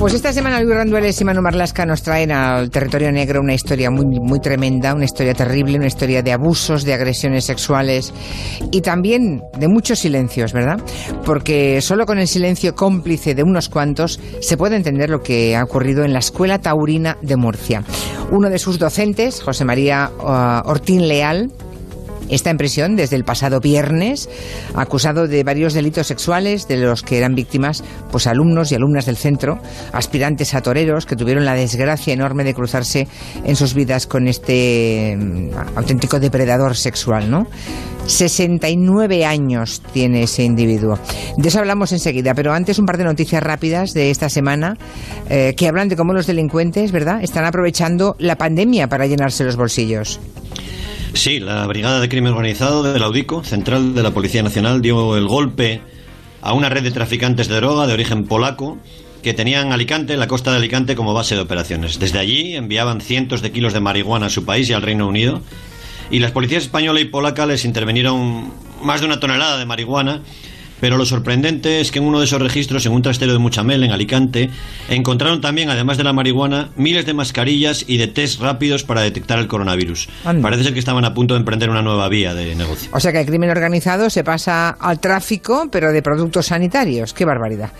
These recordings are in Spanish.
Pues esta semana Luis Randueles y Manu Marlasca nos traen al territorio negro una historia muy, muy tremenda, una historia terrible, una historia de abusos, de agresiones sexuales y también de muchos silencios, ¿verdad? Porque solo con el silencio cómplice de unos cuantos se puede entender lo que ha ocurrido en la Escuela Taurina de Murcia. Uno de sus docentes, José María uh, Ortín Leal, Está en prisión desde el pasado viernes, acusado de varios delitos sexuales de los que eran víctimas pues alumnos y alumnas del centro, aspirantes a toreros que tuvieron la desgracia enorme de cruzarse en sus vidas con este mm, auténtico depredador sexual, ¿no? 69 años tiene ese individuo. De eso hablamos enseguida, pero antes un par de noticias rápidas de esta semana eh, que hablan de cómo los delincuentes, ¿verdad?, están aprovechando la pandemia para llenarse los bolsillos. Sí, la Brigada de Crimen Organizado de la UDICO, central de la Policía Nacional, dio el golpe a una red de traficantes de droga de origen polaco que tenían Alicante, la costa de Alicante, como base de operaciones. Desde allí enviaban cientos de kilos de marihuana a su país y al Reino Unido. Y las policías española y polaca les intervinieron más de una tonelada de marihuana pero lo sorprendente es que en uno de esos registros, en un trastero de Muchamel, en Alicante, encontraron también, además de la marihuana, miles de mascarillas y de test rápidos para detectar el coronavirus. Parece ser que estaban a punto de emprender una nueva vía de negocio. O sea que el crimen organizado se pasa al tráfico, pero de productos sanitarios. ¡Qué barbaridad!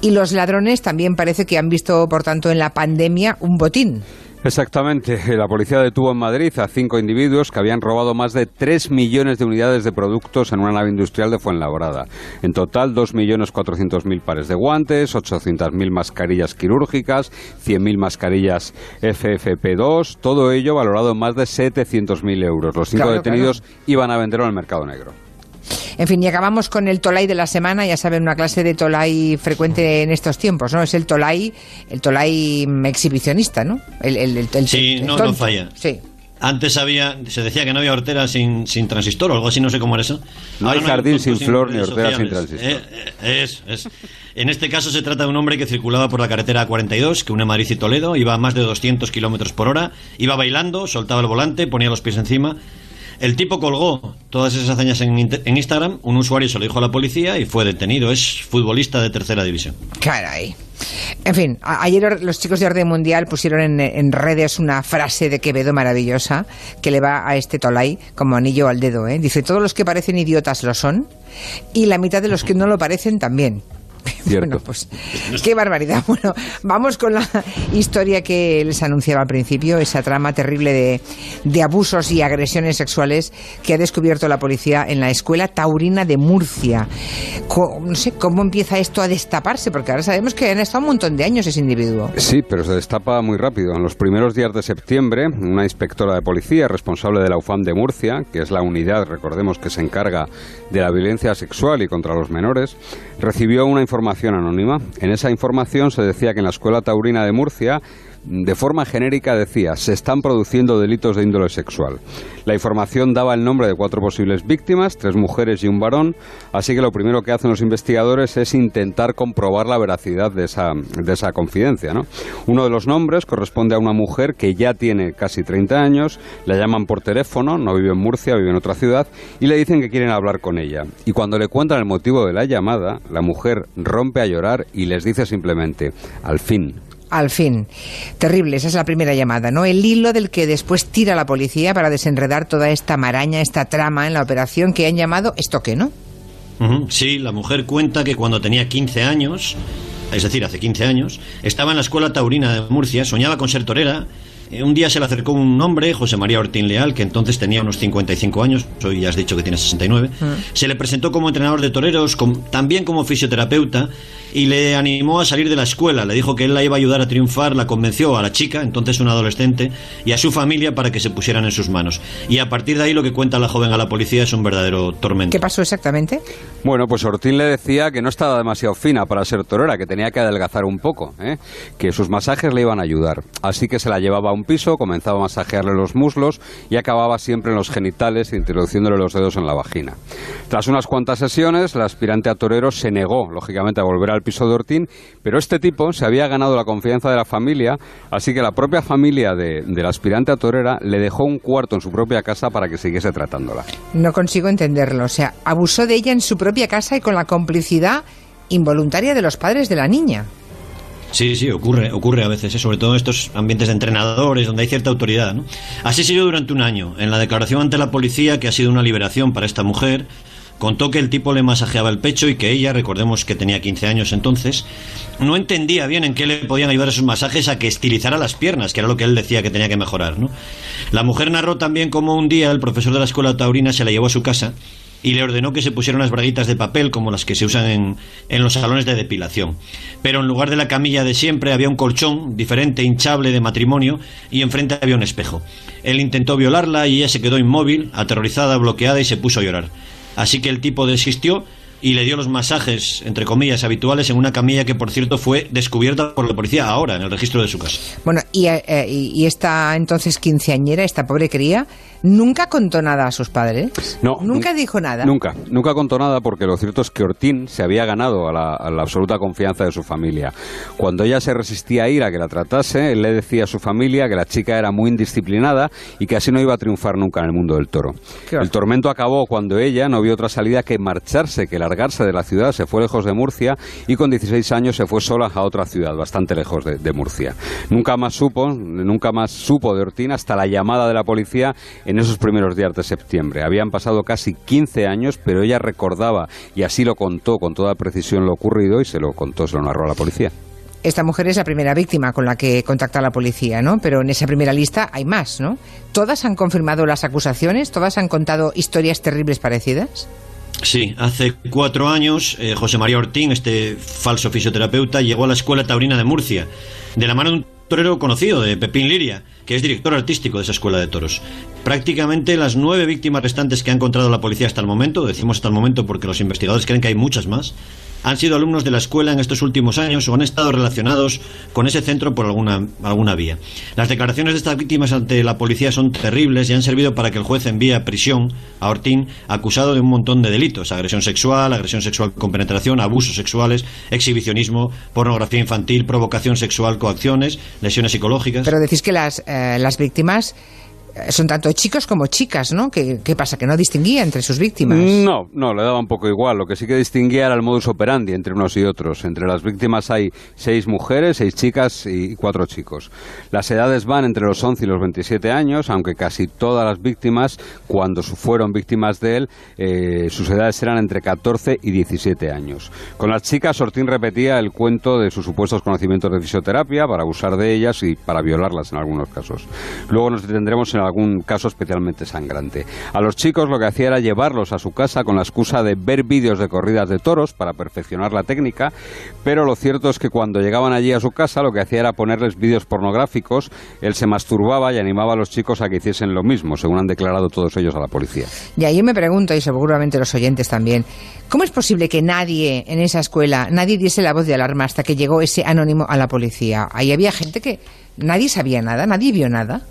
Y los ladrones también parece que han visto, por tanto, en la pandemia un botín. Exactamente. La policía detuvo en Madrid a cinco individuos que habían robado más de 3 millones de unidades de productos en una nave industrial de Fuenlabrada. En total, 2.400.000 pares de guantes, 800.000 mascarillas quirúrgicas, 100.000 mascarillas FFP2, todo ello valorado en más de 700.000 euros. Los cinco detenidos iban a venderlo en el mercado negro. En fin, y acabamos con el Tolai de la semana, ya saben, una clase de Tolai frecuente en estos tiempos, ¿no? Es el Tolai, el Tolai exhibicionista, ¿no? El, sí, no, no falla. Sí. Antes había, se decía que no había hortera sin, sin transistor o algo así, no sé cómo era eso. No hay jardín sin flor ni hortera sin transistor. Eh, eh, es, es. En este caso se trata de un hombre que circulaba por la carretera 42, que une Madrid y Toledo, iba a más de 200 kilómetros por hora, iba bailando, soltaba el volante, ponía los pies encima el tipo colgó todas esas hazañas en, Instagram, un usuario se lo dijo a la policía y fue detenido. Es futbolista de tercera división. Caray. En fin, ayer los chicos de Orden Mundial pusieron en, redes una frase de Quevedo maravillosa que le va a este Tolai como anillo al dedo. ¿eh? Dice, todos los que parecen idiotas lo son y la mitad de los que no lo parecen también. Bueno, pues qué barbaridad. Bueno, vamos con la historia que les anunciaba al principio, esa trama terrible de, de, abusos y agresiones sexuales que ha descubierto la policía en la escuela taurina de Murcia. no sé cómo empieza esto a destaparse, porque ahora sabemos que han estado un montón de años ese individuo. Sí, pero se destapa muy rápido. En los primeros días de septiembre, una inspectora de policía responsable de la UFAM de Murcia, que es la unidad, recordemos, que se encarga de la violencia sexual y contra los menores, recibió una información anónima. En esa información se decía que en la Escuela Taurina de Murcia de forma genérica decía, se están produciendo delitos de índole sexual. La información daba el nombre de cuatro posibles víctimas, tres mujeres y un varón, así que lo primero que hacen los investigadores es intentar comprobar la veracidad de esa, de esa confidencia. ¿no? Uno de los nombres corresponde a una mujer que ya tiene casi 30 años, la llaman por teléfono, no vive en Murcia, vive en otra ciudad, y le dicen que quieren hablar con ella. Y cuando le cuentan el motivo de la llamada, la mujer rompe a llorar y les dice simplemente, al fin, al fin. Terrible, esa es la primera llamada, ¿no? El hilo del que después tira la policía para desenredar toda esta maraña, esta trama en la operación que han llamado estoque, ¿no? Sí, la mujer cuenta que cuando tenía 15 años, es decir, hace 15 años, estaba en la escuela taurina de Murcia, soñaba con ser torera eh, un día se le acercó un hombre, José María Ortín Leal, que entonces tenía unos 55 años, hoy ya has dicho que tiene 69. Mm. Se le presentó como entrenador de toreros, también como fisioterapeuta, y le animó a salir de la escuela. Le dijo que él la iba a ayudar a triunfar, la convenció a la chica, entonces una adolescente, y a su familia para que se pusieran en sus manos. Y a partir de ahí lo que cuenta la joven a la policía es un verdadero tormento. ¿Qué pasó exactamente? Bueno, pues Ortín le decía que no estaba demasiado fina para ser torera, que tenía que adelgazar un poco, ¿eh? que sus masajes le iban a ayudar. Así que se la llevaba a un piso, comenzaba a masajearle los muslos y acababa siempre en los genitales, introduciéndole los dedos en la vagina. Tras unas cuantas sesiones, la aspirante a torero se negó, lógicamente, a volver al piso de Ortín, pero este tipo se había ganado la confianza de la familia, así que la propia familia de, de la aspirante a torera le dejó un cuarto en su propia casa para que siguiese tratándola. No consigo entenderlo, o sea, abusó de ella en su propia casa y con la complicidad involuntaria de los padres de la niña. Sí, sí, ocurre, ocurre a veces, ¿eh? sobre todo en estos ambientes de entrenadores donde hay cierta autoridad. ¿no? Así siguió durante un año. En la declaración ante la policía, que ha sido una liberación para esta mujer, contó que el tipo le masajeaba el pecho y que ella, recordemos que tenía 15 años entonces, no entendía bien en qué le podían ayudar esos masajes a que estilizara las piernas, que era lo que él decía que tenía que mejorar. ¿no? La mujer narró también cómo un día el profesor de la escuela taurina se la llevó a su casa y le ordenó que se pusieran unas braguitas de papel como las que se usan en, en, los salones de depilación. Pero en lugar de la camilla de siempre había un colchón diferente, hinchable de matrimonio y enfrente había un espejo. Él intentó violarla y ella se quedó inmóvil, aterrorizada, bloqueada y se puso a llorar. Así que el tipo desistió y le dio los masajes, entre comillas, habituales en una camilla que, por cierto, fue descubierta por la policía ahora, en el registro de su casa. Bueno, y, eh, y esta entonces quinceañera, esta pobre cría, ¿Nunca contó nada a sus padres? No. ¿Nunca dijo nada? Nunca. Nunca contó nada porque lo cierto es que Ortín se había ganado a la, a la, absoluta confianza de su familia. Cuando ella se resistía a ir a que la tratase, él le decía a su familia que la chica era muy indisciplinada y que así no iba a triunfar nunca en el mundo del toro. El tormento acabó cuando ella no vio otra salida que marcharse, que largarse de la ciudad, se fue lejos de Murcia y con 16 años se fue sola a otra ciudad, bastante lejos de, de Murcia. Nunca más supo, nunca más supo de Ortín hasta la llamada de la policía en esos primeros días de septiembre. Habían pasado casi 15 años, pero ella recordaba y así lo contó con toda precisión lo ocurrido y se lo contó, se lo narró a la policía. Esta mujer es la primera víctima con la que contacta la policía, ¿no? Pero en esa primera lista hay más, ¿no? ¿Todas han confirmado las acusaciones? ¿Todas han contado historias terribles parecidas? Sí, hace cuatro años eh, José María Ortín, este falso fisioterapeuta, llegó a la Escuela Taurina de Murcia, de la mano de un torero conocido, de Pepín Liria, que es director artístico de esa escuela de toros. Prácticamente las nueve víctimas restantes que ha encontrado la policía hasta el momento, decimos hasta el momento porque los investigadores creen que hay muchas más, han sido alumnos de la escuela en estos últimos años o han estado relacionados con ese centro por alguna, alguna vía. Las declaraciones de estas víctimas ante la policía son terribles y han servido para que el juez envíe a prisión a Ortín acusado de un montón de delitos, agresión sexual, agresión sexual con penetración, abusos sexuales, exhibicionismo, pornografía infantil, provocación sexual, coacciones, lesiones psicológicas. Pero decís que las, eh, las víctimas son tanto chicos como chicas, ¿no? ¿Qué, ¿Qué, pasa? ¿Que no distinguía entre sus víctimas? No, no, le daba un poco igual. Lo que sí que distinguía era el modus operandi entre unos y otros. Entre las víctimas hay seis mujeres, seis chicas y cuatro chicos. Las edades van entre los 11 y los 27 años, aunque casi todas las víctimas, cuando fueron víctimas de él, eh, sus edades eran entre 14 y 17 años. Con las chicas, Ortín repetía el cuento de sus supuestos conocimientos de fisioterapia para abusar de ellas y para violarlas en algunos casos. Luego nos detendremos en algún caso especialmente sangrante. A los chicos lo que hacía era llevarlos a su casa con la excusa de ver vídeos de corridas de toros para perfeccionar la técnica, pero lo cierto es que cuando llegaban allí a su casa lo que hacía era ponerles vídeos pornográficos, él se masturbaba y animaba a los chicos a que hiciesen lo mismo, según han declarado todos ellos a la policía. Y ahí me pregunto, y seguramente los oyentes también, ¿cómo es posible que nadie en esa escuela, nadie diese la voz de alarma hasta que llegó ese anónimo a la policía? Ahí había gente que nadie sabía nada, nadie vio nada.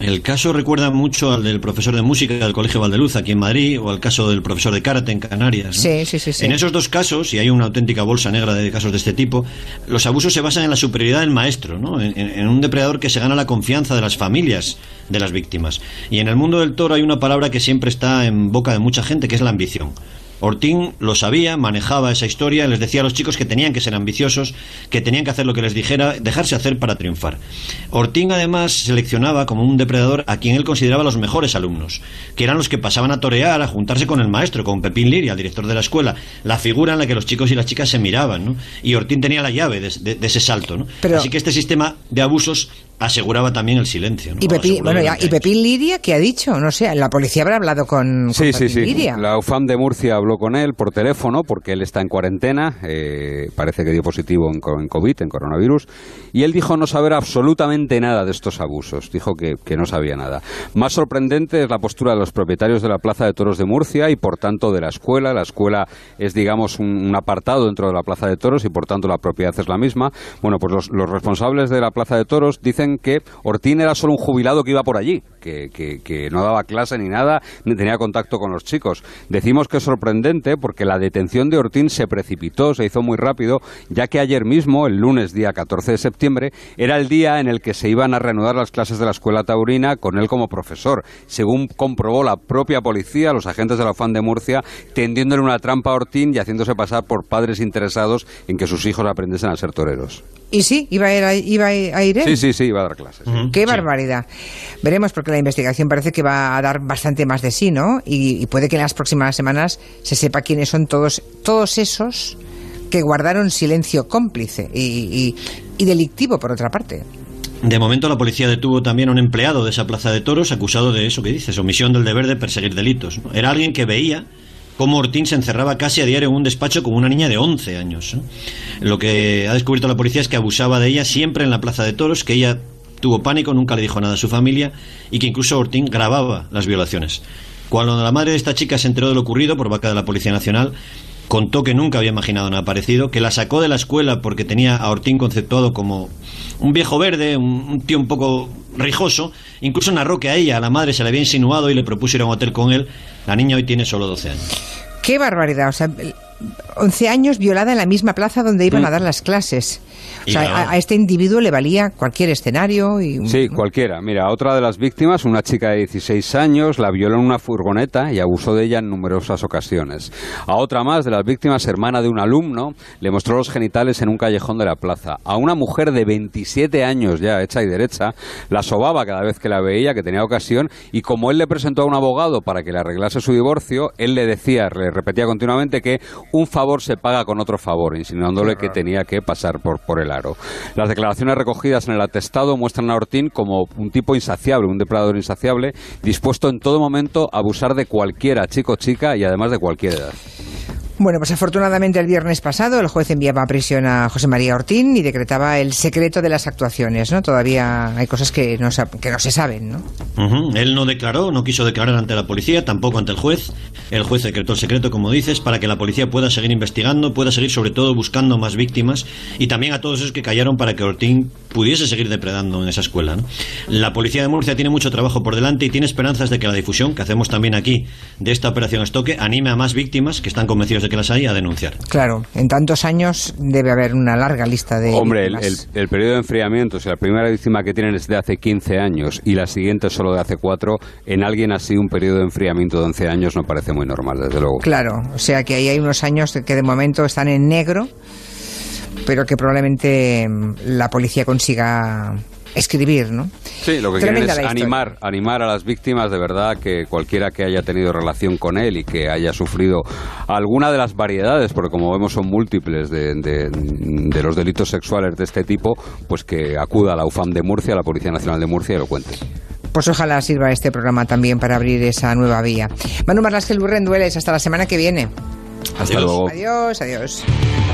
El caso recuerda mucho al del profesor de música del Colegio Valdeluz aquí en Madrid o al caso del profesor de karate en Canarias. ¿no? Sí, sí, sí, sí, En esos dos casos, y hay una auténtica bolsa negra de casos de este tipo, los abusos se basan en la superioridad del maestro, ¿no? en, en un depredador que se gana la confianza de las familias de las víctimas. Y en el mundo del toro hay una palabra que siempre está en boca de mucha gente, que es la ambición. Ortín lo sabía, manejaba esa historia, les decía a los chicos que tenían que ser ambiciosos, que tenían que hacer lo que les dijera, dejarse hacer para triunfar. Ortín además seleccionaba como un depredador a quien él consideraba los mejores alumnos, que eran los que pasaban a torear, a juntarse con el maestro, con Pepín Liria, el director de la escuela, la figura en la que los chicos y las chicas se miraban, ¿no? Y Ortín tenía la llave de, de, de ese salto, ¿no? Pero... Así que este sistema de abusos aseguraba también el silencio. ¿no? Y, Pepín, bueno, ya, y Pepín Liria, ¿qué ha dicho? No sé, la policía habrá hablado con, sí, con sí, Pepín sí. Liria. La UFAM de Murcia habló con él por teléfono porque él está en cuarentena, eh, parece que dio positivo en, en, COVID, en coronavirus, y él dijo no saber absolutamente nada de estos abusos, dijo que, que no sabía nada. Más sorprendente es la postura de los propietarios de la Plaza de Toros de Murcia y por tanto de la escuela. La escuela es, digamos, un, un apartado dentro de la Plaza de Toros y por tanto la propiedad es la misma. Bueno, pues los, los responsables de la Plaza de Toros dicen que Ortiz era solo un jubilado que iba por allí, que, no daba clase ni nada, ni tenía contacto con los chicos. Decimos que es sorprendente porque la detención de Ortín se precipitó, se hizo muy rápido, ya que ayer mismo, el lunes día 14 de septiembre, era el día en el que se iban a reanudar las clases de la escuela taurina con él como profesor. Según comprobó la propia policía, los agentes de la FAN de Murcia, tendiéndole una trampa a Ortín y haciéndose pasar por padres interesados en que sus hijos aprendiesen a ser toreros. Y sí, iba a ir, iba a ir él. Sí, sí, sí, iba a dar clases. Qué barbaridad. Veremos porque la investigación parece que va a dar bastante más de sí, ¿no? Y, puede que en las próximas semanas se sepa quiénes son todos, todos esos que guardaron silencio cómplice y, y delictivo, por otra parte. De momento la policía detuvo también a un empleado de esa plaza de toros acusado de eso que dices, omisión del deber de perseguir delitos. Era alguien que veía cómo Ortín se encerraba casi a diario en un despacho con una niña de 11 años. Lo que ha descubierto la policía es que abusaba de ella siempre en la plaza de toros, que ella tuvo pánico, nunca le dijo nada a su familia y que incluso Ortín grababa las violaciones. Cuando la madre de esta chica se enteró de lo ocurrido por vaca de la Policía Nacional, contó que nunca había imaginado nada parecido, que la sacó de la escuela porque tenía a Ortín conceptuado como un viejo verde, un, tío un poco rijoso. Incluso narró que a ella, a la madre, se le había insinuado y le propuso ir a un hotel con él. La niña hoy tiene solo 12 años. Qué barbaridad. O sea, 11 años violada en la misma plaza donde iban a mm. dar las clases. O sea, a, este individuo le valía cualquier escenario. Y, sí, cualquiera. Mira, otra de las víctimas, una chica de 16 años, la violó en una furgoneta y abusó de ella en numerosas ocasiones. A otra más de las víctimas, hermana de un alumno, le mostró los genitales en un callejón de la plaza. A una mujer de 27 años ya, hecha y derecha, la sobaba cada vez que la veía, que tenía ocasión, y como él le presentó a un abogado para que le arreglase su divorcio, él le decía, le repetía continuamente que un favor se paga con otro favor, insinuándole que tenía que pasar por, por el aro. Las declaraciones recogidas en el atestado muestran a Ortín como un tipo insaciable, un depredador insaciable, dispuesto en todo momento a abusar de cualquiera, chico o chica, y además de cualquier edad. Bueno, pues afortunadamente el viernes pasado el juez enviaba a prisión a José María Ortín y decretaba el secreto de las actuaciones, ¿no? Todavía hay cosas que no, que no se saben, ¿no? Él no declaró, no quiso declarar ante la policía, tampoco ante el juez. El juez decretó el secreto, como dices, para que la policía pueda seguir investigando, pueda seguir sobre todo buscando más víctimas y también a todos esos que callaron para que Ortín pudiese seguir depredando en esa escuela. La policía de Murcia tiene mucho trabajo por delante y tiene esperanzas de que la difusión que hacemos también aquí de esta operación Estoque anime a más víctimas que están convencidos de que las hay a denunciar. Claro, en tantos años debe haber una larga lista de. Hombre, el, periodo de enfriamiento, si la primera víctima que tienen es de hace 15 años y la siguiente solo de hace 4, en alguien así un periodo de enfriamiento de 11 años no parece muy normal, desde luego. Claro, o sea que ahí hay unos años que de momento están en negro, pero que probablemente la policía consiga escribir, ¿no? Sí, lo que quieren es animar, animar a las víctimas de verdad que cualquiera que haya tenido relación con él y que haya sufrido alguna de las variedades, porque como vemos son múltiples de, de, los delitos sexuales de este tipo, pues que acuda a la UFAM de Murcia, a la Policía Nacional de Murcia y lo cuente. Pues ojalá sirva este programa también para abrir esa nueva vía. Manu Marlasque Dueles, hasta la semana que viene. Hasta luego. Adiós, adiós.